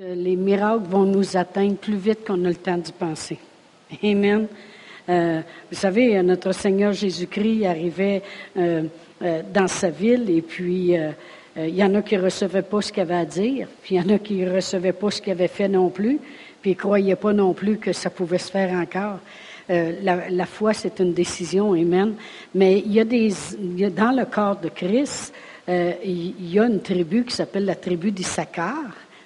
les miracles vont nous atteindre plus vite qu'on a le temps d'y penser. Amen. Euh, vous savez, notre Seigneur Jésus-Christ arrivait euh, euh, dans sa ville et puis il y en a qui ne recevaient pas ce qu'il avait à dire, puis il y en a qui ne recevaient pas ce qu'il avait fait non plus, puis ne croyaient pas non plus que ça pouvait se faire encore. La, foi, c'est une décision, amen. Mais il y a des, dans le corps de Christ, il y a une tribu qui s'appelle la tribu d'Issachar.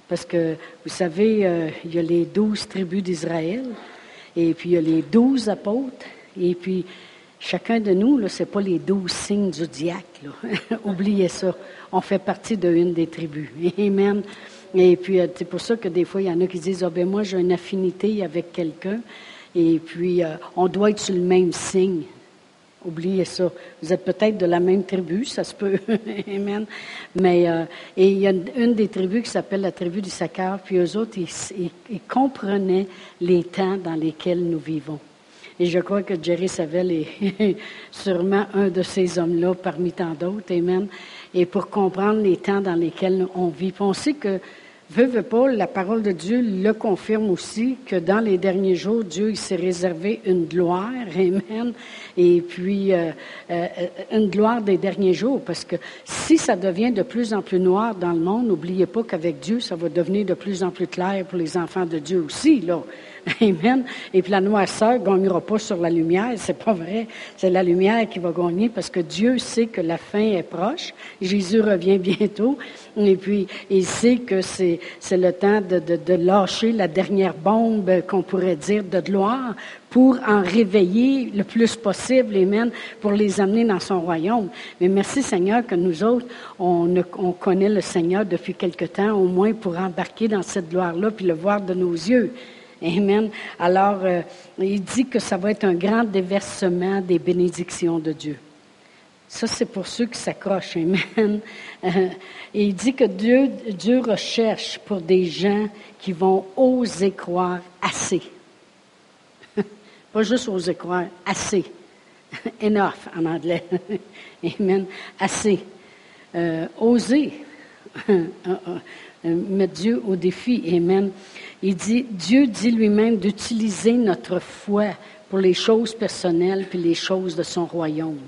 Parce que, vous savez, euh, il y a les douze tribus d'Israël, et puis il y a les douze apôtres, et puis chacun de nous, ce n'est pas les douze signes du diacre. Oubliez ça. On fait partie d'une des tribus. Amen. Et puis, euh, c'est pour ça que des fois, il y en a qui disent, ah ben moi, j'ai une affinité avec quelqu'un, et puis euh, on doit être sur le même signe. Oubliez ça. Vous êtes peut-être de la même tribu, ça se peut. Amen. Mais euh, et il y a une, des tribus qui s'appelle la tribu du Sakar, puis eux autres, ils, comprenaient les temps dans lesquels nous vivons. Et je crois que Jerry Savelle est sûrement un de ces hommes-là parmi tant d'autres. Amen. Et pour comprendre les temps dans lesquels on vit. Que Veux, veux pas, la parole de Dieu le confirme aussi que dans les derniers jours, Dieu s'est réservé une gloire, amen, et puis euh, euh, une gloire des derniers jours, parce que si ça devient de plus en plus noir dans le monde, n'oubliez pas qu'avec Dieu, ça va devenir de plus en plus clair pour les enfants de Dieu aussi, là. Amen. Et puis la noirceur ne gagnera pas sur la lumière. C'est pas vrai. C'est la lumière qui va gagner parce que Dieu sait que la fin est proche. Jésus revient bientôt. Et puis, il sait que c'est, le temps de, lâcher la dernière bombe qu'on pourrait dire de gloire pour en réveiller le plus possible, Amen, pour les amener dans son royaume. Mais merci Seigneur que nous autres, on, on connaît le Seigneur depuis quelque temps, au moins pour embarquer dans cette gloire-là, puis le voir de nos yeux. Amen. Alors, euh, il dit que ça va être un grand déversement des bénédictions de Dieu. Ça, c'est pour ceux qui s'accrochent. Amen. Euh, et il dit que Dieu, Dieu recherche pour des gens qui vont oser croire assez. Pas juste oser croire, assez. Enough en anglais. Amen. Assez. Euh, oser. mettre Dieu au défi. Amen. Il dit, Dieu dit lui-même d'utiliser notre foi pour les choses personnelles puis les choses de son royaume.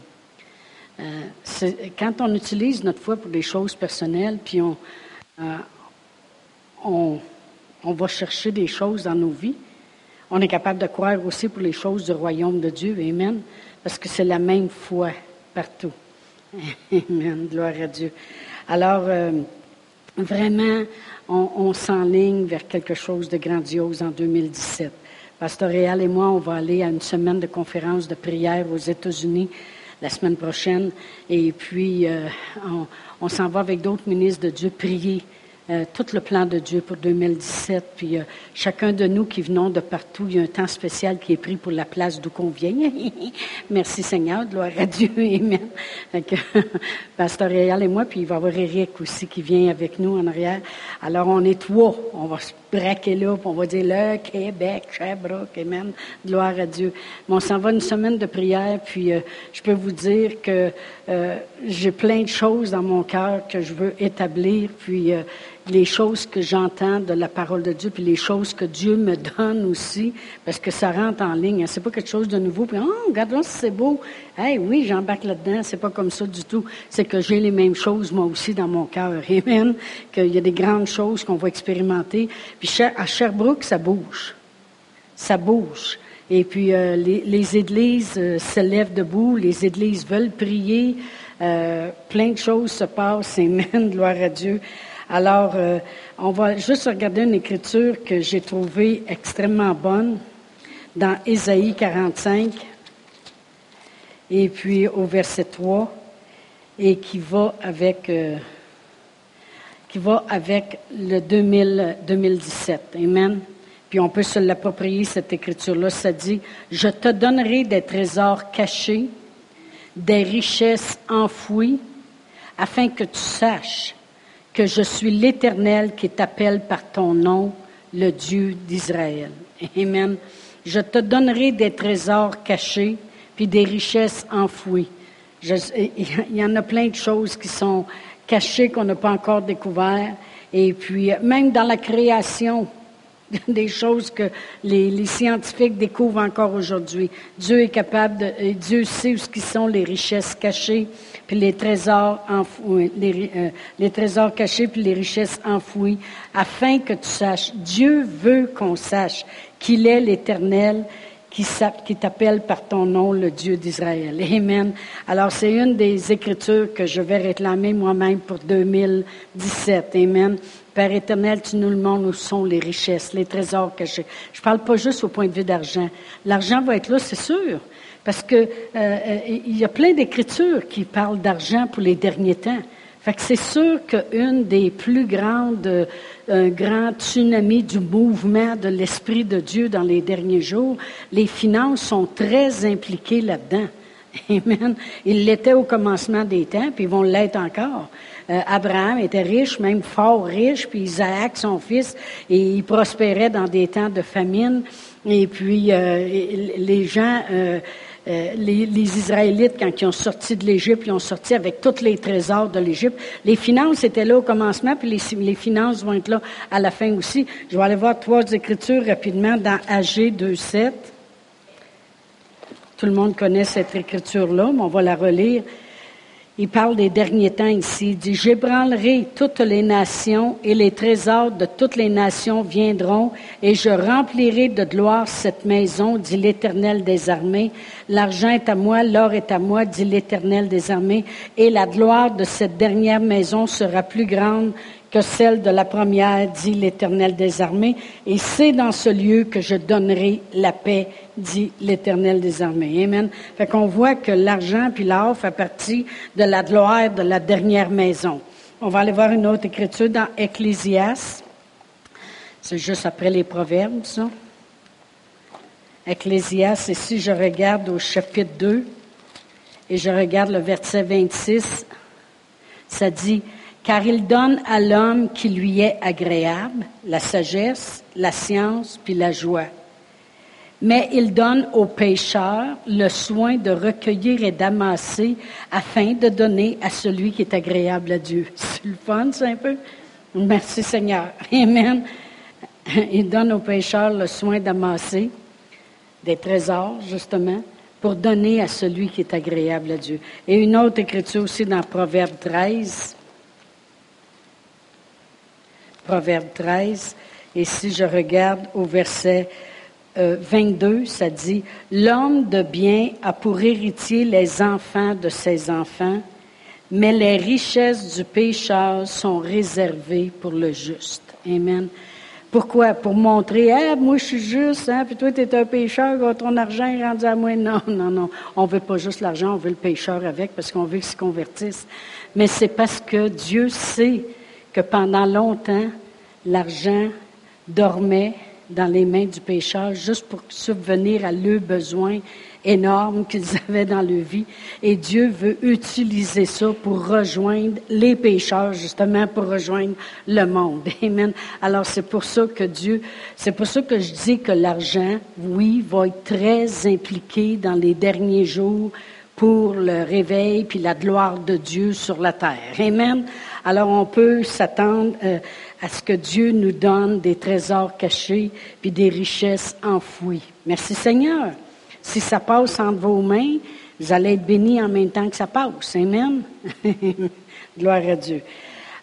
Euh, quand on utilise notre foi pour les choses personnelles, puis on, euh, on, on, va chercher des choses dans nos vies, on est capable de croire aussi pour les choses du royaume de Dieu. Amen. Parce que c'est la même foi partout. Amen. Gloire à Dieu. Alors, euh, vraiment, on, s'enligne vers quelque chose de grandiose en 2017. Pasteur Réal et moi, on va aller à une semaine de conférence de prière aux États-Unis la semaine prochaine. Et puis, euh, on, on s'en va avec d'autres ministres de Dieu prier euh, tout le plan de Dieu pour 2017. Puis euh, chacun de nous qui venons de partout, il y a un temps spécial qui est pris pour la place d'où qu'on vient. Merci Seigneur, gloire à Dieu, Amen. Que, Pasteur Réal et moi, puis il va y avoir Eric aussi qui vient avec nous en arrière. Alors on est trois, on va se braquer là, puis on va dire le Québec, Sherbrooke, Amen, gloire à Dieu. Mais on s'en va une semaine de prière, puis euh, je peux vous dire que j'ai plein de choses dans mon cœur que je veux établir, puis les choses que j'entends de la parole de Dieu, puis les choses que Dieu me donne aussi, parce que ça rentre en ligne. C'est pas quelque chose de nouveau. Puis, oh, regarde là, c'est beau. Hey, oui, j'embarque là-dedans. C'est pas comme ça du tout. C'est que j'ai les mêmes choses, moi aussi, dans mon cœur. Amen. Qu'il y a des grandes choses qu'on va expérimenter. Puis, à Sherbrooke, ça bouge. Ça bouge. Et puis, euh, les, églises euh, se lèvent debout. Les églises veulent prier. Euh, plein de choses se passent. Amen. Gloire à Dieu. Alors, euh, on va juste regarder une écriture que j'ai trouvée extrêmement bonne dans Ésaïe 45 et puis au verset 3 et qui va avec euh, le 2000, 2017. Amen. Puis on peut se l'approprier, cette écriture-là. Ça dit, je te donnerai des trésors cachés, des richesses enfouies, afin que tu saches que je suis l'Éternel qui t'appelle par ton nom, le Dieu d'Israël. Amen. Je te donnerai des trésors cachés, puis des richesses enfouies. il y en a plein de choses qui sont cachées qu'on n'a pas encore découvertes. Et puis, même dans la création, des choses que les, scientifiques découvrent encore aujourd'hui. Dieu est capable de, Dieu sait où sont les richesses cachées, puis les trésors enfouis, les, euh, les trésors cachés puis les richesses enfouies, afin que tu saches. Dieu veut qu'on sache qu'il est l'Éternel, qui t'appelle par ton nom, le Dieu d'Israël. Amen. Alors, c'est une des écritures que je vais réclamer moi-même pour 2017. Amen. Père éternel, tu nous le montres où sont les richesses, les trésors cachés. Je ne parle pas juste au point de vue d'argent. L'argent va être là, c'est sûr. Parce que euh, euh, y a plein d'écritures qui parlent d'argent pour les derniers temps. Fait que c'est sûr qu'une des plus grandes, euh, un du mouvement de l'Esprit de Dieu dans les derniers jours, les finances sont très impliquées là-dedans. Amen. Ils l'étaient au commencement des temps, puis ils vont l'être encore. Euh, Abraham était riche, même fort riche, puis Isaac, son fils, et il prospérait dans des temps de famine. Et puis euh, les gens, euh, les, Israélites, quand ils ont sorti de l'Égypte, ils ont sorti avec tous les trésors de l'Égypte. Les finances étaient là au commencement, puis les, les, finances vont être là à la fin aussi. Je vais aller voir trois écritures rapidement dans AG 2.7. Tout le monde connaît cette écriture-là, mais on va la relire. Il parle des derniers temps ici. Il dit, j'ébranlerai toutes les nations et les trésors de toutes les nations viendront et je remplirai de gloire cette maison, dit l'Éternel des armées. L'argent est à moi, l'or est à moi, dit l'Éternel des armées. Et la gloire de cette dernière maison sera plus grande que celle de la première, dit l'Éternel des armées, et c'est dans ce lieu que je donnerai la paix, dit l'Éternel des armées. Amen. Fait qu'on voit que l'argent puis l'or fait partie de la gloire de la dernière maison. On va aller voir une autre écriture dans Ecclésias. C'est juste après les Proverbes, ça. Ecclésias, et si je regarde au chapitre 2, et je regarde le verset 26, ça dit, car il donne à l'homme qui lui est agréable la sagesse, la science, puis la joie. Mais il donne aux pécheurs le soin de recueillir et d'amasser afin de donner à celui qui est agréable à Dieu. C'est le fun, c'est un peu? Merci Seigneur. Amen. Il donne aux pécheurs le soin d'amasser des trésors, justement, pour donner à celui qui est agréable à Dieu. Et une autre écriture aussi dans Proverbe 13, Proverbe 13. Et si je regarde au verset 22, euh, ça dit, L'homme de bien a pour héritier les enfants de ses enfants, mais les richesses du pécheur sont réservées pour le juste. Amen. Pourquoi? Pour montrer, ah, moi je suis juste, hein, puis toi tu es un pécheur, ton argent est rendu à moi. Non, non, non. On veut pas juste l'argent, on veut le pécheur avec parce qu'on veut qu'il se convertisse. Mais c'est parce que Dieu sait que pendant longtemps, l'argent dormait dans les mains du pécheur juste pour subvenir à leurs besoins énormes qu'ils avaient dans leur vie. Et Dieu veut utiliser ça pour rejoindre les pécheurs, justement pour rejoindre le monde. Amen. Alors c'est pour ça que Dieu, c'est pour ça que je dis que l'argent, oui, va être très impliqué dans les derniers jours pour le réveil puis la gloire de Dieu sur la terre. Amen. Alors on peut s'attendre euh, à ce que Dieu nous donne des trésors cachés puis des richesses enfouies. Merci Seigneur. Si ça passe entre vos mains, vous allez être bénis en même temps que ça passe. Amen. Gloire à Dieu.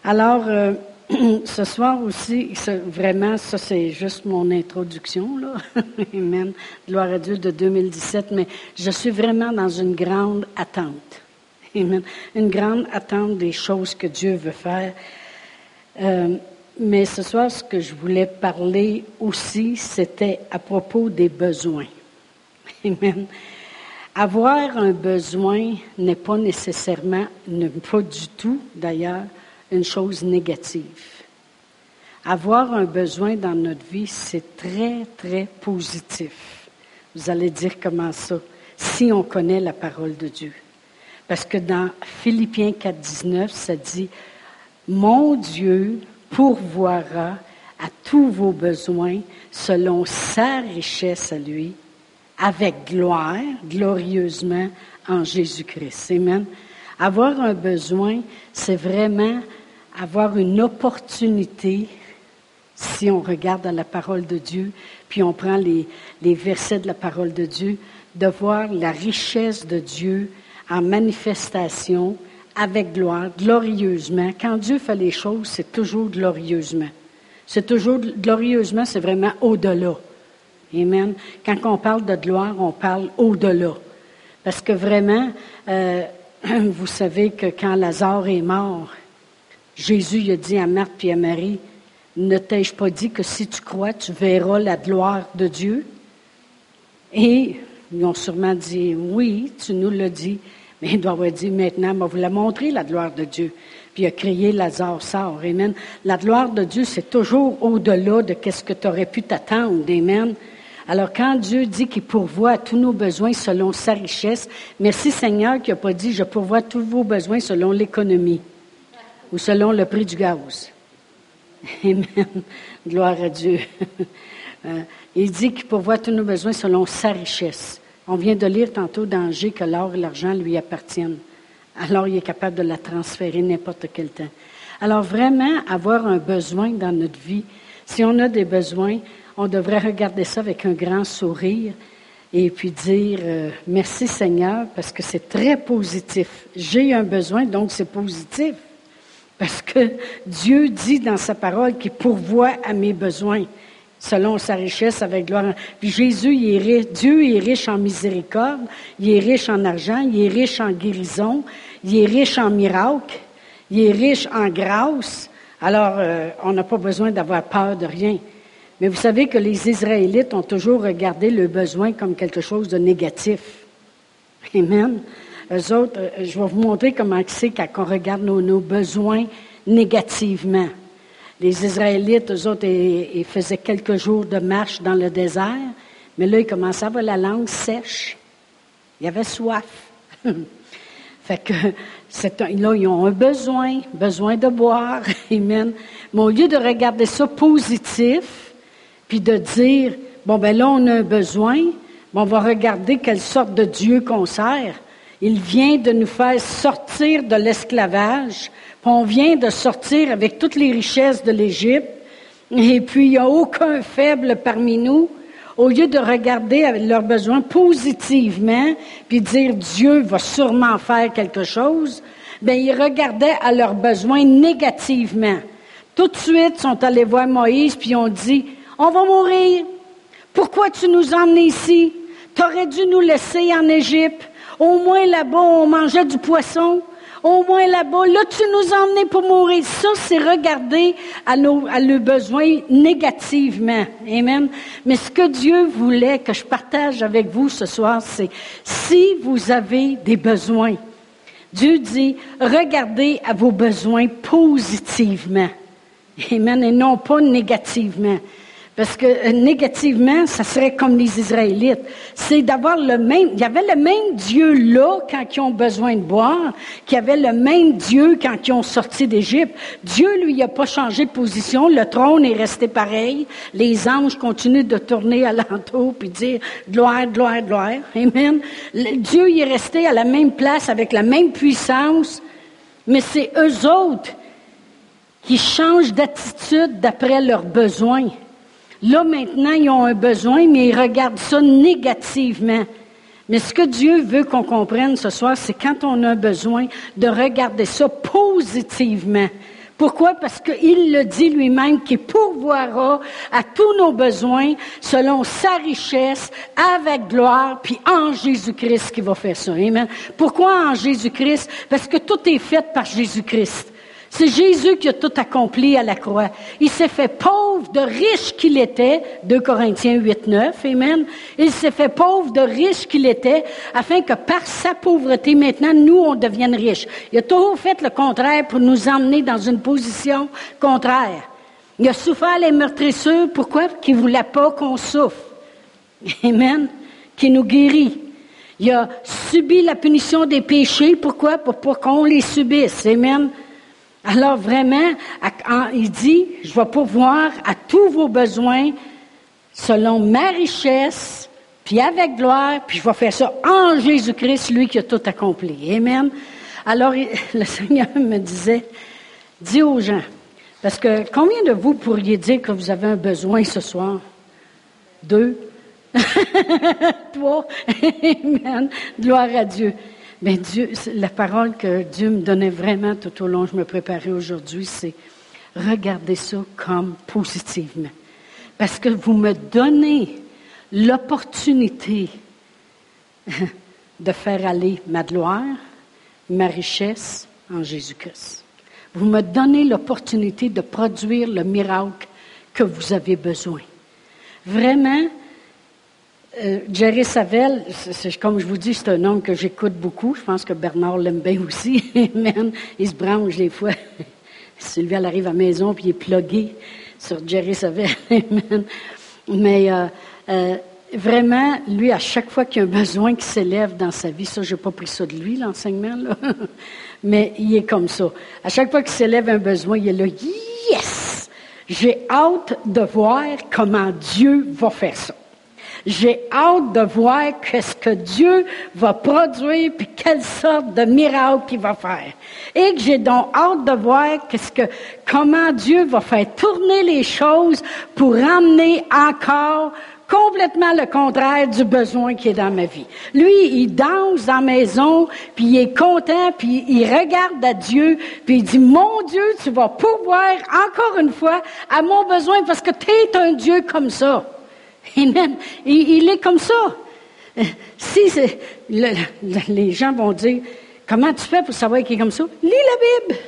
Alors, euh, ce soir aussi, vraiment, ça c'est juste mon introduction, là. Amen. Gloire à Dieu de 2017, mais je suis vraiment dans une grande attente. Amen. Une grande attente des choses que Dieu veut faire. Euh, mais ce soir, ce que je voulais parler aussi, c'était à propos des besoins. Amen. Avoir un besoin n'est pas nécessairement, pas du tout d'ailleurs, une chose négative. Avoir un besoin dans notre vie, c'est très, très positif. Vous allez dire comment ça, si on connaît la parole de Dieu. Parce que dans Philippiens 4, 19, ça dit, Mon Dieu pourvoira à tous vos besoins selon sa richesse à lui, avec gloire, glorieusement en Jésus-Christ. Amen. Avoir un besoin, c'est vraiment avoir une opportunité, si on regarde dans la parole de Dieu, puis on prend les, les versets de la parole de Dieu, de voir la richesse de Dieu en manifestation avec gloire, glorieusement. Quand Dieu fait les choses, c'est toujours glorieusement. C'est toujours glorieusement, c'est vraiment au-delà. Amen. Quand on parle de gloire, on parle au-delà. Parce que vraiment, euh, vous savez que quand Lazare est mort, Jésus a dit à Marthe et à Marie, ne t'ai-je pas dit que si tu crois, tu verras la gloire de Dieu? Et ils ont sûrement dit, oui, tu nous l'as dit. Mais il doit avoir dit, maintenant, va vous la montrer, la gloire de Dieu. Puis il a crié, Lazare sort. Amen. La gloire de Dieu, c'est toujours au-delà de ce que tu aurais pu t'attendre. Amen. Alors, quand Dieu dit qu'il pourvoit à tous nos besoins selon sa richesse, merci Seigneur qui n'a pas dit, je pourvois tous vos besoins selon l'économie ou selon le prix du gaz. Amen. Gloire à Dieu. Euh, il dit qu'il pourvoit tous nos besoins selon sa richesse. On vient de lire tantôt dans que l'or et l'argent lui appartiennent. Alors, il est capable de la transférer n'importe quel temps. Alors, vraiment, avoir un besoin dans notre vie, si on a des besoins, on devrait regarder ça avec un grand sourire et puis dire euh, merci Seigneur parce que c'est très positif. J'ai un besoin, donc c'est positif. Parce que Dieu dit dans sa parole qu'il pourvoit à mes besoins selon sa richesse avec gloire. Puis Jésus. Dieu est riche en miséricorde, il est riche en argent, il est riche en guérison, il est riche en miracles, il est riche en grâce. Alors, euh, on n'a pas besoin d'avoir peur de rien. Mais vous savez que les Israélites ont toujours regardé le besoin comme quelque chose de négatif. Amen. Eux autres, euh, je vais vous montrer comment c'est quand on regarde nos besoins négativement. Les Israélites, eux autres, ils, faisaient quelques jours de marche dans le désert, mais là, ils commençaient à avoir la langue sèche. Il y avait soif. fait que, là, ils ont un besoin, besoin de boire. Amen. Mais au lieu de regarder ça positif, puis de dire, bon, ben là, on a un besoin, on va regarder quelle sorte de Dieu qu'on sert. Il vient de nous faire sortir de l'esclavage on vient de sortir avec toutes les richesses de l'Égypte, et puis il n'y a aucun faible parmi nous, au lieu de regarder leurs besoins positivement, puis dire Dieu va sûrement faire quelque chose, ben ils regardaient à leurs besoins négativement. Tout de suite, ils sont allés voir Moïse, puis ont dit, on va mourir. Pourquoi tu nous emmenes ici? Tu aurais dû nous laisser en Égypte. Au moins là-bas, on mangeait du poisson au moins là-bas. Là, tu nous as emmenés pour mourir. Ça, c'est regarder à nos, à nos besoins négativement. Amen. Mais ce que Dieu voulait que je partage avec vous ce soir, c'est si vous avez des besoins, Dieu dit, regardez à vos besoins positivement. Amen. Et non pas négativement. Parce que euh, négativement, ça serait comme les Israélites. C'est d'avoir le même, il y avait le même Dieu là quand ils ont besoin de boire, qu'il y avait le même Dieu quand ils ont sorti d'Égypte. Dieu, lui, n'a pas changé de position. Le trône est resté pareil. Les anges continuent de tourner alentour puis dire gloire, gloire, gloire. Amen. Dieu il est resté à la même place avec la même puissance. Mais c'est eux autres qui changent d'attitude d'après leurs besoins. Là, maintenant, ils ont un besoin, mais ils regardent ça négativement. Mais ce que Dieu veut qu'on comprenne ce soir, c'est quand on a besoin de regarder ça positivement. Pourquoi? Parce qu'il le dit lui-même qu'il pourvoira à tous nos besoins selon sa richesse, avec gloire, puis en Jésus-Christ qui va faire ça. Amen. Pourquoi en Jésus-Christ? Parce que tout est fait par Jésus-Christ. C'est Jésus qui a tout accompli à la croix. Il s'est fait pauvre de riche qu'il était, 2 Corinthiens 8, 9, Amen. Il s'est fait pauvre de riche qu'il était, afin que par sa pauvreté, maintenant, nous, on devienne riches. Il a toujours fait le contraire pour nous emmener dans une position contraire. Il a souffert les meurtrissures, pourquoi? Qu'il ne voulait pas qu'on souffre. Amen. Qui nous guérit. Il a subi la punition des péchés, pourquoi? Pour, pour qu'on les subisse. Amen. Alors vraiment, il dit, je vais pourvoir à tous vos besoins selon ma richesse, puis avec gloire, puis je vais faire ça en Jésus-Christ, lui qui a tout accompli. Amen. Alors le Seigneur me disait, Dis aux gens, parce que combien de vous pourriez dire que vous avez un besoin ce soir? Deux? Trois? Amen. Gloire à Dieu. Mais Dieu, la parole que Dieu me donnait vraiment tout au long, je me préparais aujourd'hui, c'est regardez ça comme positivement. Parce que vous me donnez l'opportunité de faire aller ma gloire, ma richesse en Jésus-Christ. Vous me donnez l'opportunité de produire le miracle que vous avez besoin. Vraiment, euh, Jerry Savelle, comme je vous dis, c'est un homme que j'écoute beaucoup. Je pense que Bernard l'aime bien aussi. Il se branche des fois. Sylvie, elle arrive à la maison, puis il est plugué sur Jerry Savelle. Mais euh, euh, vraiment, lui, à chaque fois qu'il y a un besoin qui s'élève dans sa vie, ça, je n'ai pas pris ça de lui, l'enseignement. Mais il est comme ça. À chaque fois qu'il s'élève un besoin, il est là, yes! J'ai hâte de voir comment Dieu va faire ça. J'ai hâte de voir qu'est-ce que Dieu va produire puis quelle sorte de miracle il va faire. Et que j'ai donc hâte de voir qu'est-ce que, comment Dieu va faire tourner les choses pour ramener encore complètement le contraire du besoin qui est dans ma vie. Lui, il danse dans la maison, puis il est content, puis il regarde à Dieu, puis il dit, mon Dieu, tu vas pouvoir encore une fois à mon besoin parce que tu es un Dieu comme ça. Amen. Il, il est comme ça. Si les gens vont dire, comment tu fais pour savoir qu'il est comme ça? Lis la Bible.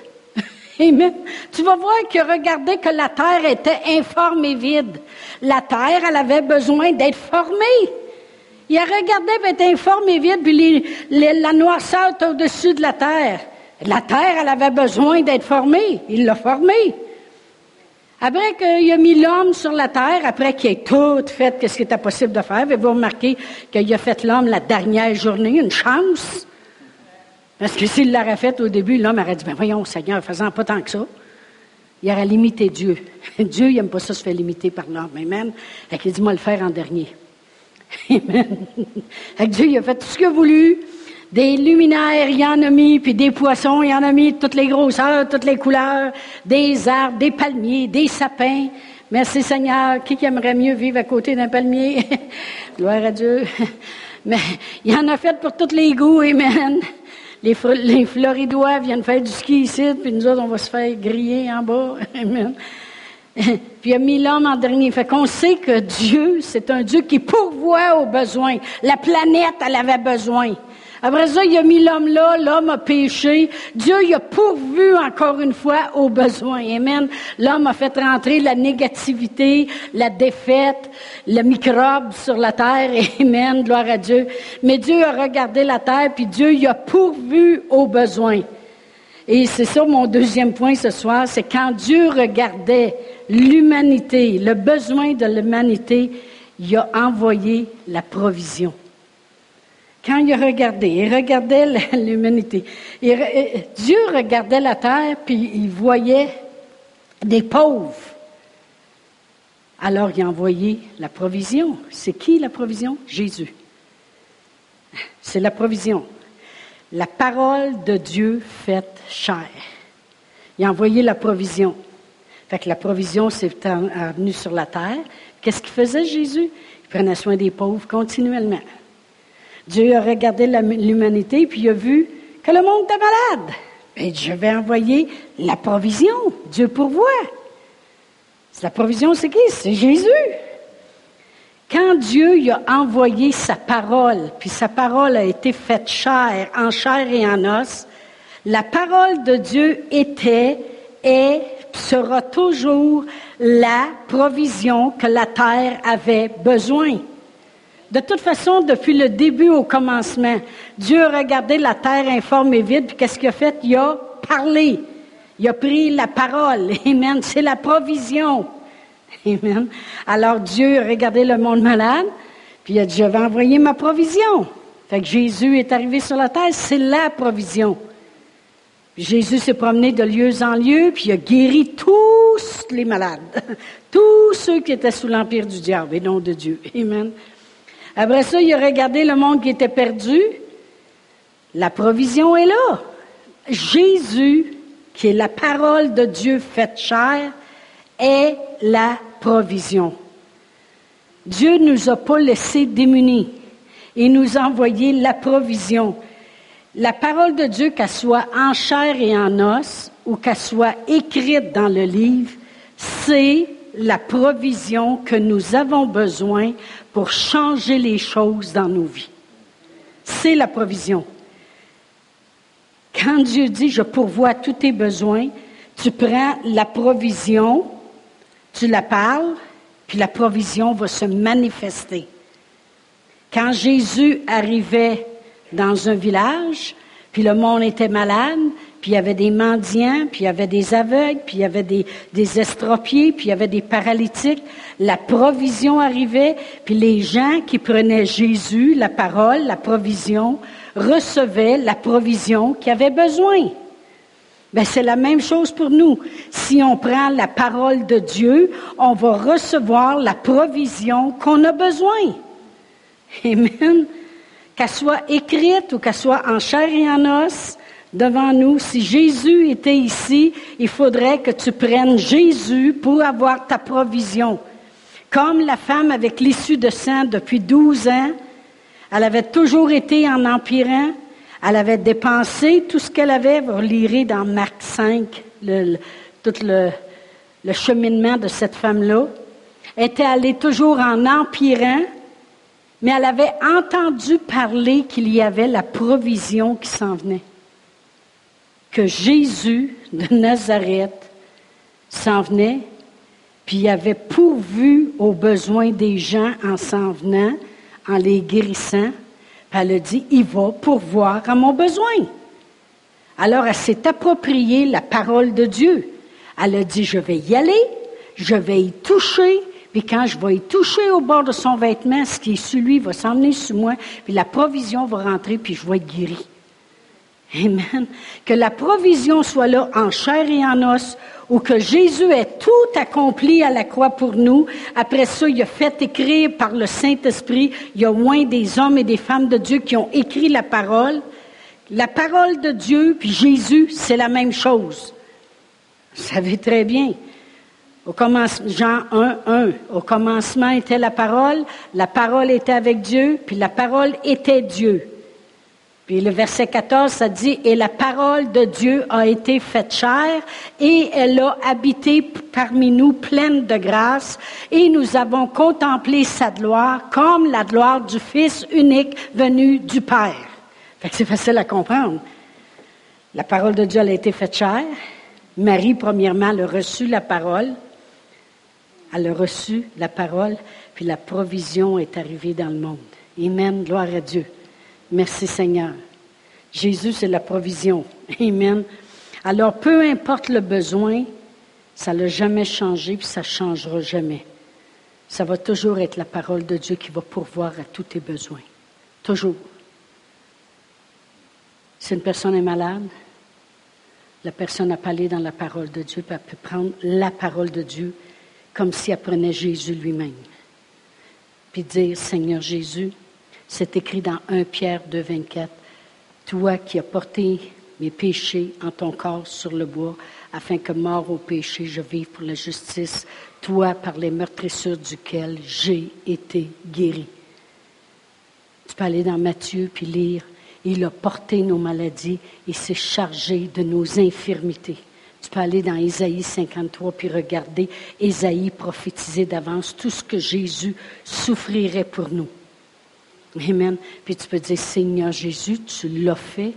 Amen. Tu vas voir qu'il regardait que la terre était informe et vide. La terre, elle avait besoin d'être formée. Il a regardé, elle était informe et vide, puis la noirceur est au-dessus de la terre. La terre, elle avait besoin d'être formée. Il l'a formée. Après qu'il a mis l'homme sur la terre, après qu'il ait tout fait ce qui était possible de faire, avez-vous remarqué qu'il a fait l'homme la dernière journée, une chance? Parce que s'il l'aurait fait au début, l'homme aurait dit, ben voyons, Seigneur, faisant pas tant que ça. Il aurait limité Dieu. Dieu, il n'aime pas ça se faire limiter par l'homme. Amen. Fait qu'il dit, moi, le faire en dernier. Amen. Fait Dieu, il a fait tout ce qu'il a voulu. Des luminaires, il y en a mis, puis des poissons, il y en a mis toutes les grosseurs, toutes les couleurs, des arbres, des palmiers, des sapins. Merci Seigneur. Qui aimerait mieux vivre à côté d'un palmier? Gloire à Dieu. Mais il y en a fait pour tous les goûts, Amen. Les, les Floridois viennent faire du ski ici, puis nous autres, on va se faire griller en bas. Amen. Puis il a mis l'homme en dernier. Fait qu'on sait que Dieu, c'est un Dieu qui pourvoit aux besoins. La planète, elle avait besoin. Après ça, il a mis l'homme là, l'homme a péché. Dieu, a pourvu encore une fois aux besoins. Amen. L'homme a fait rentrer la négativité, la défaite, le microbe sur la terre. Amen. Gloire à Dieu. Mais Dieu a regardé la terre, puis Dieu, a pourvu aux besoins. Et c'est ça mon deuxième point ce soir, c'est quand Dieu regardait l'humanité, le besoin de l'humanité, il a envoyé la provision. Quand il regardait, il regardait l'humanité. Dieu regardait la terre, puis il voyait des pauvres. Alors il a envoyé la provision. C'est qui la provision? Jésus. C'est la provision. La parole de Dieu faite chair. Il a envoyé la provision. Fait que la provision s'est venue sur la terre. Qu'est-ce qu'il faisait Jésus? Il prenait soin des pauvres continuellement. Dieu a regardé l'humanité, puis il a vu que le monde était malade. Et je vais envoyer la provision. Dieu pourvoit. La provision, c'est qui? C'est Jésus. Quand Dieu a envoyé sa parole, puis sa parole a été faite chair, en chair et en os, la parole de Dieu était, et sera toujours la provision que la terre avait besoin. De toute façon, depuis le début au commencement, Dieu a regardé la terre informe et vide, puis qu'est-ce qu'il a fait? Il a parlé. Il a pris la parole. Amen. C'est la provision. Amen. Alors Dieu a regardé le monde malade, puis il a dit, je vais envoyer ma provision. Fait que Jésus est arrivé sur la terre, c'est la provision. Jésus s'est promené de lieu en lieu, puis il a guéri tous les malades, tous ceux qui étaient sous l'empire du diable et non de Dieu. Amen. Après ça, il a regardé le monde qui était perdu. La provision est là. Jésus qui est la parole de Dieu faite chair, est la provision. Dieu ne nous a pas laissés démunis. Il nous a envoyé la provision. La parole de Dieu, qu'elle soit en chair et en os, ou qu'elle soit écrite dans le livre, c'est la provision que nous avons besoin pour changer les choses dans nos vies. C'est la provision. Quand Dieu dit je pourvois tous tes besoins, tu prends la provision, tu la parles, puis la provision va se manifester. Quand Jésus arrivait dans un village, puis le monde était malade, puis il y avait des mendiants, puis il y avait des aveugles, puis il y avait des, des estropiés, puis il y avait des paralytiques. La provision arrivait, puis les gens qui prenaient Jésus, la parole, la provision, recevaient la provision qu'ils avaient besoin. Ben, c'est la même chose pour nous. Si on prend la parole de Dieu, on va recevoir la provision qu'on a besoin. Amen. Qu'elle soit écrite ou qu'elle soit en chair et en os, devant nous. Si Jésus était ici, il faudrait que tu prennes Jésus pour avoir ta provision. Comme la femme avec l'issue de sang depuis 12 ans, elle avait toujours été en empirant, elle avait dépensé tout ce qu'elle avait. Vous lirez dans Marc 5 tout le, cheminement de cette femme-là. Était allée toujours en empirant, mais elle avait entendu parler qu'il y avait la provision qui s'en venait que Jésus de Nazareth s'en venait, puis avait pourvu aux besoins des gens en s'en venant, en les guérissant. Puis elle a dit, il va pourvoir à mon besoin. Alors elle s'est appropriée la parole de Dieu. Elle a dit, je vais y aller, je vais y toucher, puis quand je vais y toucher au bord de son vêtement, ce qui est sur lui va s'emmener sur moi, puis la provision va rentrer, puis je vais être guéri. Amen. Que la provision soit là en chair et en os, ou que Jésus ait tout accompli à la croix pour nous. Après ça, il a fait écrire par le Saint-Esprit. Il y a moins des hommes et des femmes de Dieu qui ont écrit la parole. La parole de Dieu, puis Jésus, c'est la même chose. Vous savez très bien. Au commencement, Jean 1, 1, au commencement était la parole, la parole était avec Dieu, puis la parole était Dieu. Puis le verset 14, ça dit, et la parole de Dieu a été faite chair, et elle a habité parmi nous pleine de grâce, et nous avons contemplé sa gloire comme la gloire du Fils unique venu du Père. Fait c'est facile à comprendre. La parole de Dieu a été faite chair. Marie, premièrement, elle a reçu la parole. Elle a reçu la parole, puis la provision est arrivée dans le monde. Amen, gloire à Dieu. Merci Seigneur. Jésus, c'est la provision. Amen. Alors, peu importe le besoin, ça n'a jamais changé, puis ça ne changera jamais. Ça va toujours être la parole de Dieu qui va pourvoir à tous tes besoins. Toujours. Si une personne est malade, la personne a parlé dans la parole de Dieu, peut prendre la parole de Dieu comme si elle prenait Jésus lui-même. Puis dire, Seigneur Jésus, c'est écrit dans 1 Pierre 2, 24. Toi qui as porté mes péchés en ton corps sur le bois, afin que mort au péché, je vive pour la justice, toi par les meurtrissures duquel j'ai été guéri. Tu peux aller dans Matthieu puis lire. Il a porté nos maladies et s'est chargé de nos infirmités. Tu peux aller dans Ésaïe 53 puis regarder Ésaïe prophétiser d'avance tout ce que Jésus souffrirait pour nous. Amen. Puis tu peux dire, Seigneur Jésus, tu l'as fait,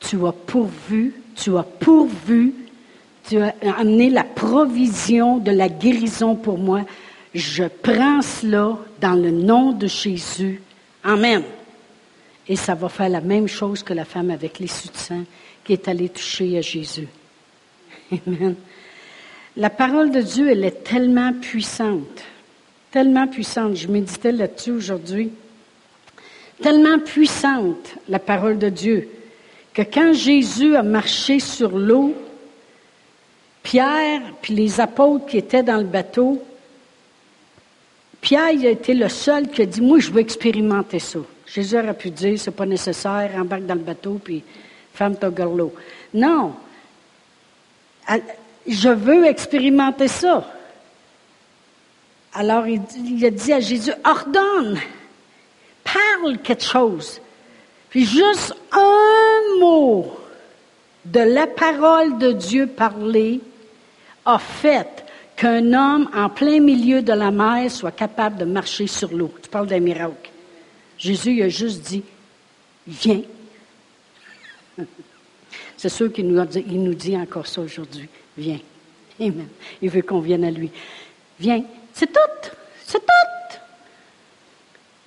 tu as pourvu, tu as pourvu, tu as amené la provision de la guérison pour moi. Je prends cela dans le nom de Jésus. Amen. Et ça va faire la même chose que la femme avec les de sang qui est allée toucher à Jésus. Amen. La parole de Dieu, elle est tellement puissante, tellement puissante. Je méditais là-dessus aujourd'hui tellement puissante, la parole de Dieu, que quand Jésus a marché sur l'eau, Pierre puis les apôtres qui étaient dans le bateau, Pierre a été le seul qui a dit, moi, je veux expérimenter ça. Jésus aurait pu dire, c'est pas nécessaire, embarque dans le bateau, puis ferme ton gorlot. Non. Je veux expérimenter ça. Alors il, a dit à Jésus, ordonne, parle quelque chose. Puis juste un mot de la parole de Dieu parlée a fait qu'un homme en plein milieu de la mer soit capable de marcher sur l'eau. Tu parles d'un miracle. Jésus il a juste dit, viens. C'est sûr qu'il nous, il nous dit encore ça aujourd'hui. Viens. Amen. Il veut qu'on vienne à lui. Viens. C'est tout. C'est tout.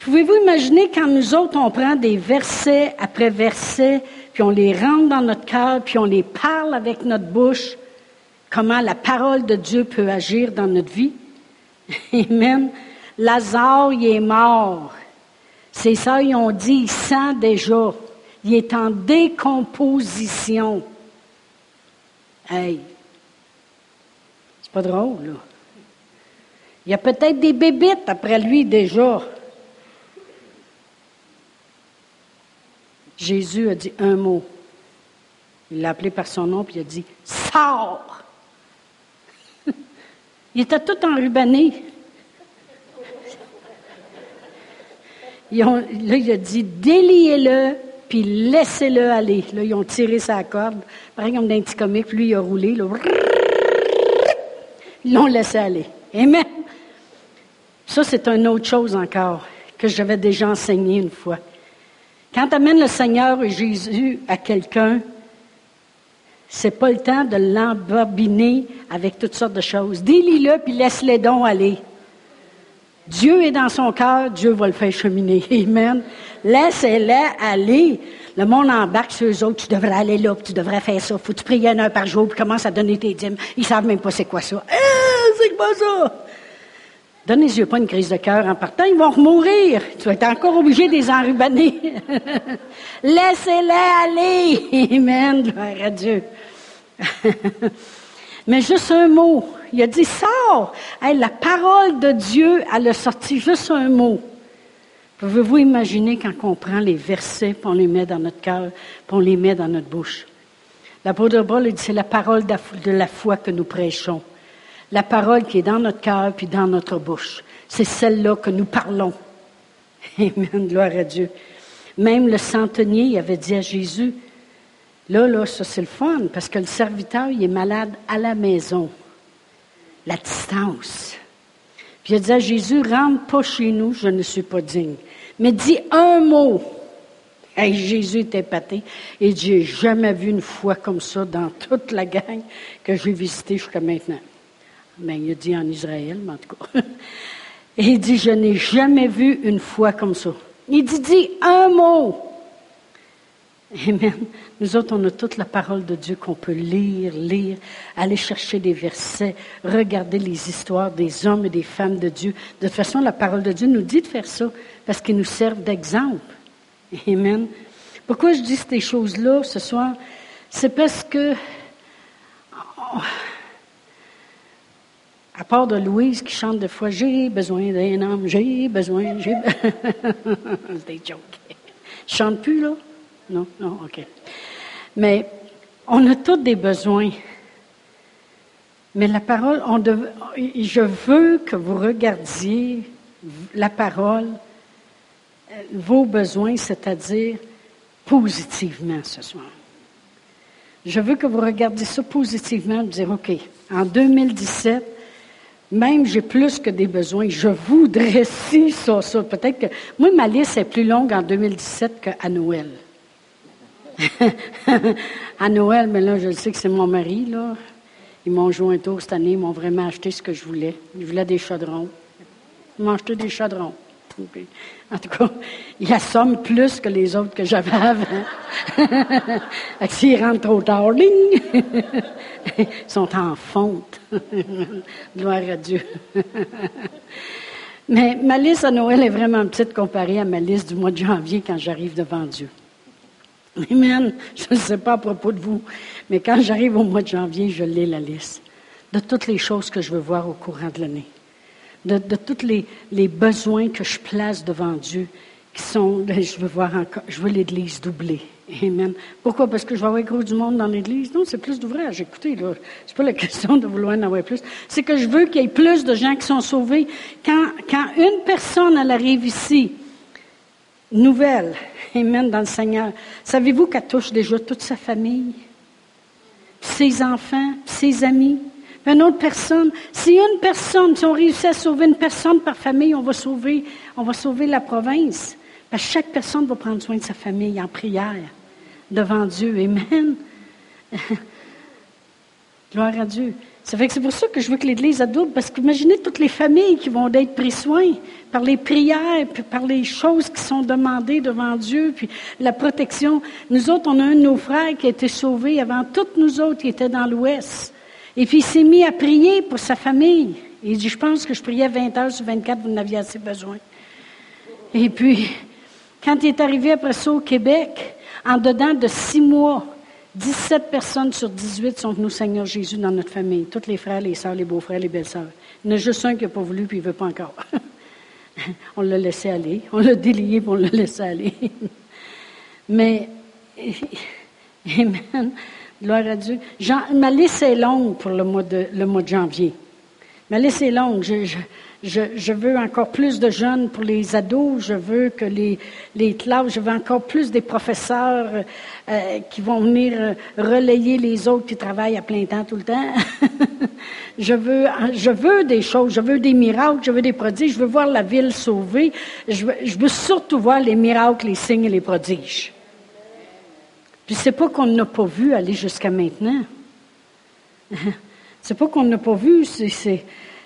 Pouvez-vous imaginer quand nous autres, on prend des versets après versets, puis on les rentre dans notre cœur, puis on les parle avec notre bouche, comment la parole de Dieu peut agir dans notre vie? Amen. Lazare, il est mort. C'est ça, ils ont dit, il sent déjà. Il est en décomposition. Hey, c'est pas drôle, là. Il y a peut-être des bébites après lui déjà. Jésus a dit un mot. Il l'a appelé par son nom, puis il a dit Sors Il était tout enrubané. là, il a dit Déliez-le, puis laissez-le aller. Là, ils ont tiré sa corde, pareil comme d'un petit comique, lui, il a roulé. Ils l'ont laissé aller. Amen. Ça, c'est une autre chose encore que j'avais déjà enseigné une fois. Quand tu amènes le Seigneur Jésus à quelqu'un, c'est pas le temps de l'embobiner avec toutes sortes de choses. Délie-le puis laisse-les dons aller. Dieu est dans son cœur, Dieu va le faire cheminer. Amen. Laissez-les aller. Le monde embarque sur eux autres. Tu devrais aller là, tu devrais faire ça. Faut tu pries une heure par jour, puis commence à donner tes dîmes. Ils savent même pas c'est quoi ça. Eh, c'est quoi ça? Donnez-y pas une crise de cœur en partant, ils vont mourir. Tu vas être encore obligé de les enrubaner. Laissez-les aller. Amen. Gloire à Dieu. Mais juste un mot. Il a dit, sors. la parole de Dieu, elle a sorti juste un mot. Pouvez-vous imaginer quand on prend les versets, puis on les met dans notre cœur, puis on les met dans notre bouche? L'apôtre Paul dit, c'est la parole de la foi que nous prêchons la parole qui est dans notre cœur puis dans notre bouche. C'est celle-là que nous parlons. Amen, gloire à Dieu. Même le centenier avait dit à Jésus, là, là, ça c'est le fun, parce que le serviteur, il est malade à la maison. La distance. Puis il a dit à Jésus, rentre pas chez nous, je ne suis pas digne. Mais dis un mot. Et Jésus était épaté. Et j'ai jamais vu une foi comme ça dans toute la gang que j'ai visitée jusqu'à maintenant. Mais ben, il a dit en Israël, mais en tout cas. Et il dit, je n'ai jamais vu une foi comme ça. Il dit, dis un mot. Amen. Nous autres, on a toute la parole de Dieu qu'on peut lire, lire, aller chercher des versets, regarder les histoires des hommes et des femmes de Dieu. De toute façon, la parole de Dieu nous dit de faire ça parce qu'ils nous servent d'exemple. Amen. Pourquoi je dis ces choses-là ce soir? C'est parce que à part de Louise qui chante des fois J'ai besoin d'un homme, j'ai besoin, j'ai C'est des jokes. Je chante plus, là? Non? Non, OK. Mais on a tous des besoins. Mais la parole, on je veux que vous regardiez la parole, euh, vos besoins, c'est-à-dire positivement ce soir. Je veux que vous regardiez ça positivement, dire, OK, en 2017, même j'ai plus que des besoins. Je voudrais si, ça, ça. Peut-être que. Moi, ma liste est plus longue en 2017 qu'à Noël. à Noël, mais là, je sais que c'est mon mari, là. Ils m'ont joué un tour cette année, ils m'ont vraiment acheté ce que je voulais. Ils voulaient des chaudrons. Ils m'ont acheté des chaudrons. En tout cas, il assomme plus que les autres que j'avais avant. S'ils rentrent trop tard, ils sont en fonte. Gloire à Dieu. Mais ma liste à Noël est vraiment petite comparée à ma liste du mois de janvier quand j'arrive devant Dieu. Amen. Je ne sais pas à propos de vous, mais quand j'arrive au mois de janvier, je lis la liste de toutes les choses que je veux voir au courant de l'année de, tous les, besoins que je place devant Dieu, qui sont, ben, je veux voir encore, je veux l'Église doubler. Amen. Pourquoi? Parce que je vais avoir gros du monde dans l'Église? Non, c'est plus d'ouvrage. Écoutez, là, c'est pas la question de vouloir en avoir plus. C'est que je veux qu'il y ait plus de gens qui sont sauvés. Quand, quand une personne, elle arrive ici, nouvelle, Amen, dans le Seigneur, savez-vous qu'elle touche déjà toute sa famille, ses enfants, ses amis? Une autre personne. Si une personne, si on réussit à sauver une personne par famille, on va sauver, on va sauver la province. Parce que chaque personne va prendre soin de sa famille en prière devant Dieu. Amen. Gloire à Dieu. Ça fait que c'est pour ça que je veux que l'Église adouble, parce qu'imaginez toutes les familles qui vont être pris soin par les prières, puis par les choses qui sont demandées devant Dieu, puis la protection. Nous autres, on a un de nos frères qui a été sauvé avant toutes nous autres qui étaient dans l'Ouest. Et puis il s'est mis à prier pour sa famille. Il dit, je pense que je priais 20 heures sur 24, vous n'aviez assez besoin. Et puis, quand il est arrivé après ça au Québec, en dedans de six mois, 17 personnes sur 18 sont venues au Seigneur Jésus dans notre famille. Toutes les frères, les sœurs, les beaux-frères, les belles-sœurs. Il y en a juste un qui n'a pas voulu, puis il ne veut pas encore. on l'a laissé aller. On l'a délié, puis on l'a laissé aller. Mais, Amen. Ma liste est longue pour le mois de, janvier. Ma liste est longue. Je, veux encore plus de jeunes pour les ados. Je veux que les, les je veux encore plus des professeurs euh, qui vont venir euh, relayer les autres qui travaillent à plein temps tout le temps. je, veux, des choses. Je veux des miracles. Je veux des prodiges. Je veux voir la ville sauvée. Je veux surtout voir les miracles, les signes et les prodiges. Puis c'est pas qu'on n'a pas vu aller jusqu'à maintenant. c'est pas qu'on n'a pas vu,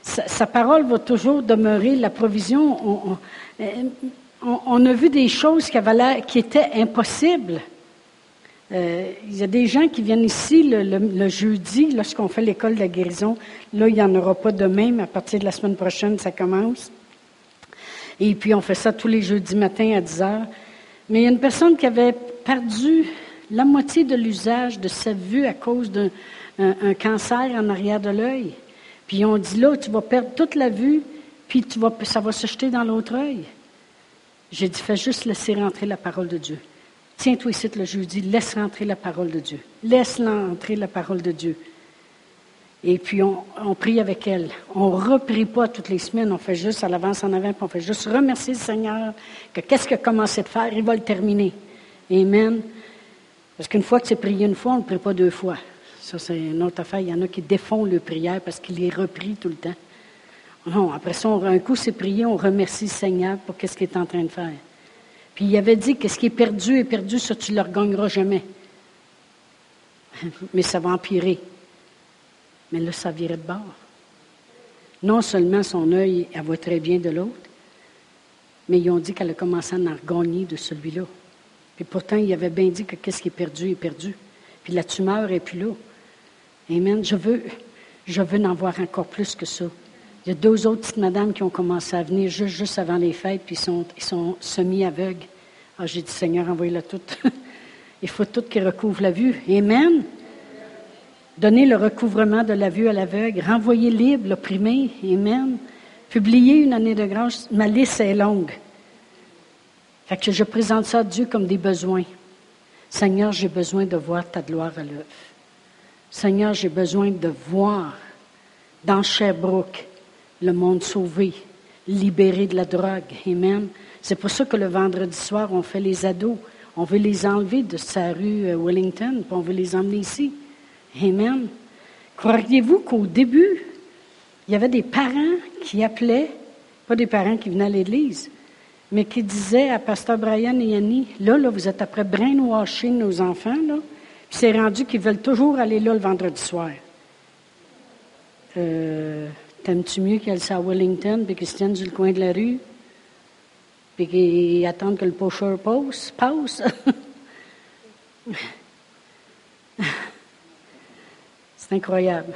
sa, parole va toujours demeurer la provision. On, a vu des choses qui, étaient impossibles. Euh, il y a des gens qui viennent ici le, jeudi, lorsqu'on fait l'école de la guérison. Là, il n'y en aura pas demain, mais à partir de la semaine prochaine, ça commence. Et puis, on fait ça tous les jeudis matins à 10 heures. Mais il y a une personne qui avait perdu la moitié de l'usage de sa vue à cause d'un cancer en arrière de l'œil. Puis on dit là, tu vas perdre toute la vue, puis tu vas, ça va se jeter dans l'autre œil. J'ai dit, fais juste laisser rentrer la parole de Dieu. Tiens-toi ici le jeudi, laisse rentrer la parole de Dieu. Laisse rentrer la parole de Dieu. Et puis on, on prie avec elle. On ne reprie pas toutes les semaines, on fait juste à l'avance en avant, puis on fait juste remercier le Seigneur que qu'est-ce qu'il a commencé de faire, il va le terminer. Amen. Parce qu'une fois que c'est prié une fois, on ne prie pas deux fois. Ça, c'est une autre affaire. Il y en a qui défont le prière parce qu'il est repris tout le temps. Non, après ça, un coup, c'est prié, on remercie le Seigneur pour qu'est-ce qu'il est en train de faire. Puis il avait dit que ce qui est perdu est perdu, ça, tu ne le regagneras jamais. Mais ça va empirer. Mais là, ça virait de bord. Non seulement son œil, elle voit très bien de l'autre, mais ils ont dit qu'elle a commencé à en regagner de celui-là. Et pourtant, il avait bien dit que qu'est-ce qui est perdu est perdu. Puis la tumeur est plus là. Amen. Je veux, je veux en voir encore plus que ça. Il y a deux autres petites madames qui ont commencé à venir juste, juste avant les fêtes, puis ils sont, ils sont semi-aveugles. Ah, j'ai dit, Seigneur, envoyez-la toutes. il faut toutes qui recouvrent la vue. Amen. Donnez le recouvrement de la vue à l'aveugle. Renvoyez libre l'opprimé. Amen. Publiez une année de grâce. Ma liste est longue. Fait que je présente ça à Dieu comme des besoins. Seigneur, j'ai besoin de voir ta gloire à l'œuvre. Seigneur, j'ai besoin de voir dans Sherbrooke le monde sauvé, libéré de la drogue. Amen. C'est pour ça que le vendredi soir, on fait les ados. On veut les enlever de sa rue euh, Wellington, puis on veut les emmener ici. Amen. Croiriez-vous qu'au début, il y avait des parents qui appelaient, pas des parents qui venaient à l'église, mais qui disait à Pasteur Brian et Annie, là, là, vous êtes après brainwashing nos enfants, là, puis c'est rendu qu'ils veulent toujours aller là le vendredi soir. Euh, T'aimes-tu mieux qu'elle soit à Wellington, puis qu'ils se tiennent sur le coin de la rue, puis qu'ils attendent que le pocheur passe? passe? c'est incroyable.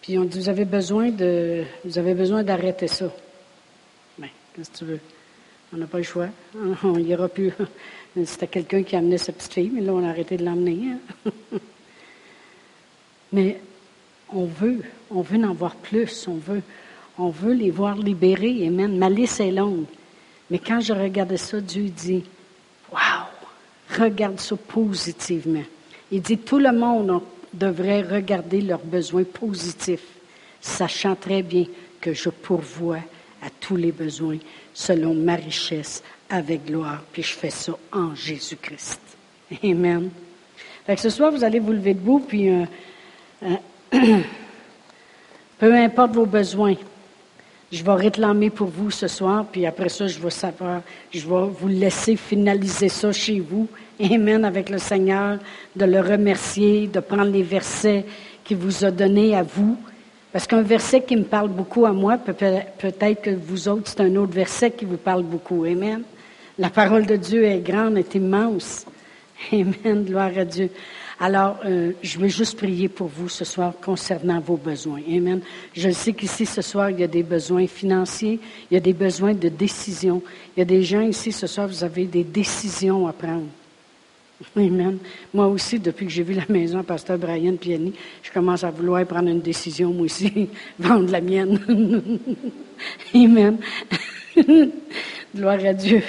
Puis on dit, vous avez besoin de, vous avez besoin d'arrêter ça. Qu'est-ce que tu veux? On n'a pas le choix. On n'y aura plus. C'était quelqu'un qui amenait sa petite fille, mais là, on a arrêté de l'emmener. Hein. mais on veut, on veut en voir plus. On veut, on veut les voir libérés. Amen. Ma liste est longue. Mais quand je regardais ça, Dieu dit Waouh! Regarde ça positivement. Il dit, tout le monde devrait regarder leurs besoins positifs, sachant très bien que je pourvois à tous les besoins selon ma richesse avec gloire. Puis je fais ça en Jésus-Christ. Amen. Fait que ce soir, vous allez vous lever debout, puis euh, euh, peu importe vos besoins, je vais réclamer pour vous ce soir, puis après ça, je vais savoir, je vais vous laisser finaliser ça chez vous. Amen, avec le Seigneur, de le remercier, de prendre les versets qu'il vous a donnés à vous. Parce qu'un verset qui me parle beaucoup à moi, peut-être que vous autres, c'est un autre verset qui vous parle beaucoup. Amen. La parole de Dieu est grande, est immense. Amen, gloire à Dieu. Alors, euh, je veux juste prier pour vous ce soir concernant vos besoins. Amen. Je sais qu'ici, ce soir, il y a des besoins financiers, il y a des besoins de décision. Il y a des gens ici, ce soir, vous avez des décisions à prendre. Amen. Moi aussi, depuis que j'ai vu la maison à Pasteur Brian Piani, je commence à vouloir prendre une décision, moi aussi, vendre la mienne. Amen. Gloire à Dieu.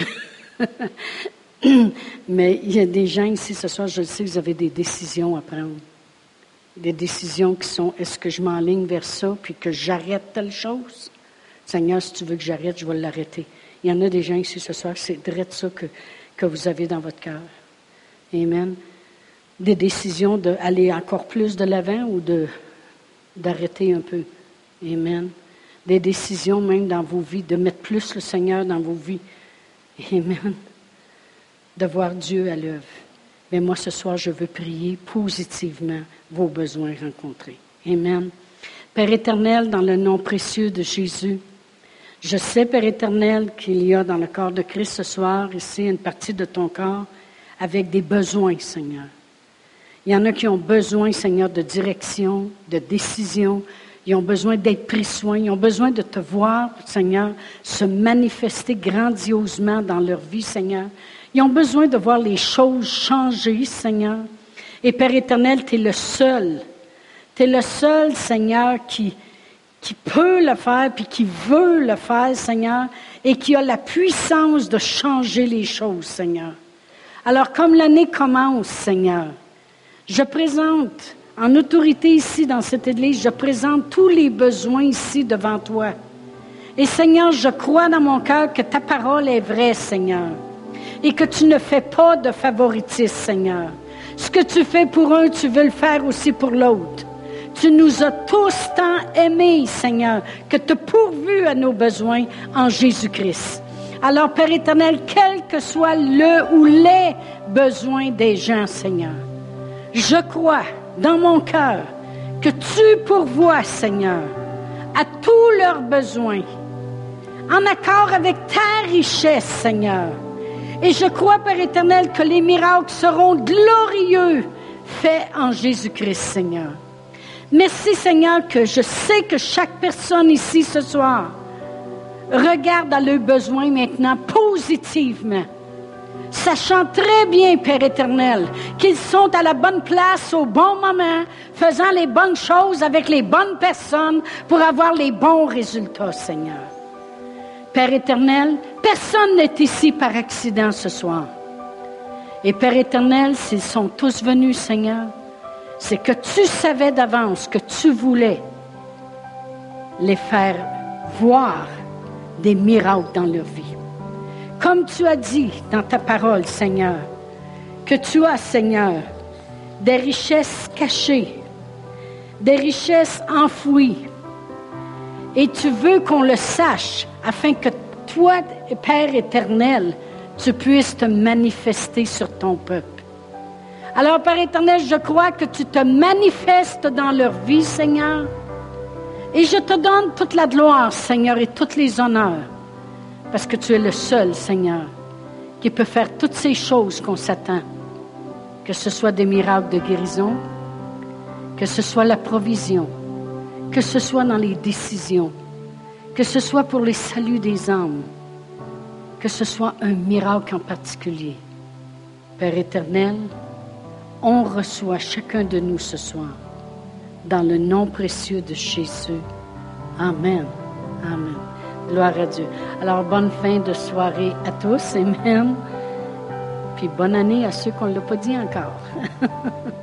Mais il y a des gens ici ce soir, je le sais, vous avez des décisions à prendre. Des décisions qui sont est-ce que je m'enligne vers ça puis que j'arrête telle chose? Seigneur, si tu veux que j'arrête, je vais l'arrêter. Il y en a des gens ici ce soir, c'est direct ça que, que vous avez dans votre cœur. Amen. Des décisions d'aller encore plus de l'avant ou d'arrêter un peu? Amen. Des décisions même dans vos vies, de mettre plus le Seigneur dans vos vies? Amen de voir Dieu à l'œuvre. Mais moi, ce soir, je veux prier positivement vos besoins rencontrés. Amen. Père éternel, dans le nom précieux de Jésus, je sais, Père éternel, qu'il y a dans le corps de Christ ce soir, ici, une partie de ton corps avec des besoins, Seigneur. Il y en a qui ont besoin, Seigneur, de direction, de décision. Ils ont besoin d'être pris soin. Ils ont besoin de te voir, Seigneur, se manifester grandiosement dans leur vie, Seigneur. Ils ont besoin de voir les choses changer, Seigneur. Et Père éternel, tu es le seul. Tu es le seul, Seigneur, qui, qui peut le faire, puis qui veut le faire, Seigneur, et qui a la puissance de changer les choses, Seigneur. Alors, comme l'année commence, Seigneur, je présente, en autorité ici dans cette église, je présente tous les besoins ici devant toi. Et Seigneur, je crois dans mon cœur que ta parole est vraie, Seigneur et que tu ne fais pas de favoritisme, Seigneur. Ce que tu fais pour un, tu veux le faire aussi pour l'autre. Tu nous as tous tant aimés, Seigneur, que tu as pourvu à nos besoins en Jésus-Christ. Alors, Père éternel, quel que soit le ou les besoins des gens, Seigneur, je crois dans mon cœur que tu pourvois, Seigneur, à tous leurs besoins, en accord avec ta richesse, Seigneur. Et je crois, Père éternel, que les miracles seront glorieux faits en Jésus-Christ, Seigneur. Merci, Seigneur, que je sais que chaque personne ici ce soir regarde à leurs besoins maintenant positivement, sachant très bien, Père éternel, qu'ils sont à la bonne place au bon moment, faisant les bonnes choses avec les bonnes personnes pour avoir les bons résultats, Seigneur. Père éternel, personne n'est ici par accident ce soir. Et Père éternel, s'ils sont tous venus, Seigneur, c'est que tu savais d'avance que tu voulais les faire voir des miracles dans leur vie. Comme tu as dit dans ta parole, Seigneur, que tu as, Seigneur, des richesses cachées, des richesses enfouies, et tu veux qu'on le sache afin que toi, Père éternel, tu puisses te manifester sur ton peuple. Alors, Père éternel, je crois que tu te manifestes dans leur vie, Seigneur. Et je te donne toute la gloire, Seigneur, et tous les honneurs, parce que tu es le seul, Seigneur, qui peut faire toutes ces choses qu'on s'attend, que ce soit des miracles de guérison, que ce soit la provision, que ce soit dans les décisions, que ce soit pour les saluts des âmes, que ce soit un miracle en particulier. Père éternel, on reçoit chacun de nous ce soir dans le nom précieux de Jésus. Amen. Amen. Gloire à Dieu. Alors, bonne fin de soirée à tous. Amen. puis bonne année à ceux qu'on ne l'a pas dit encore.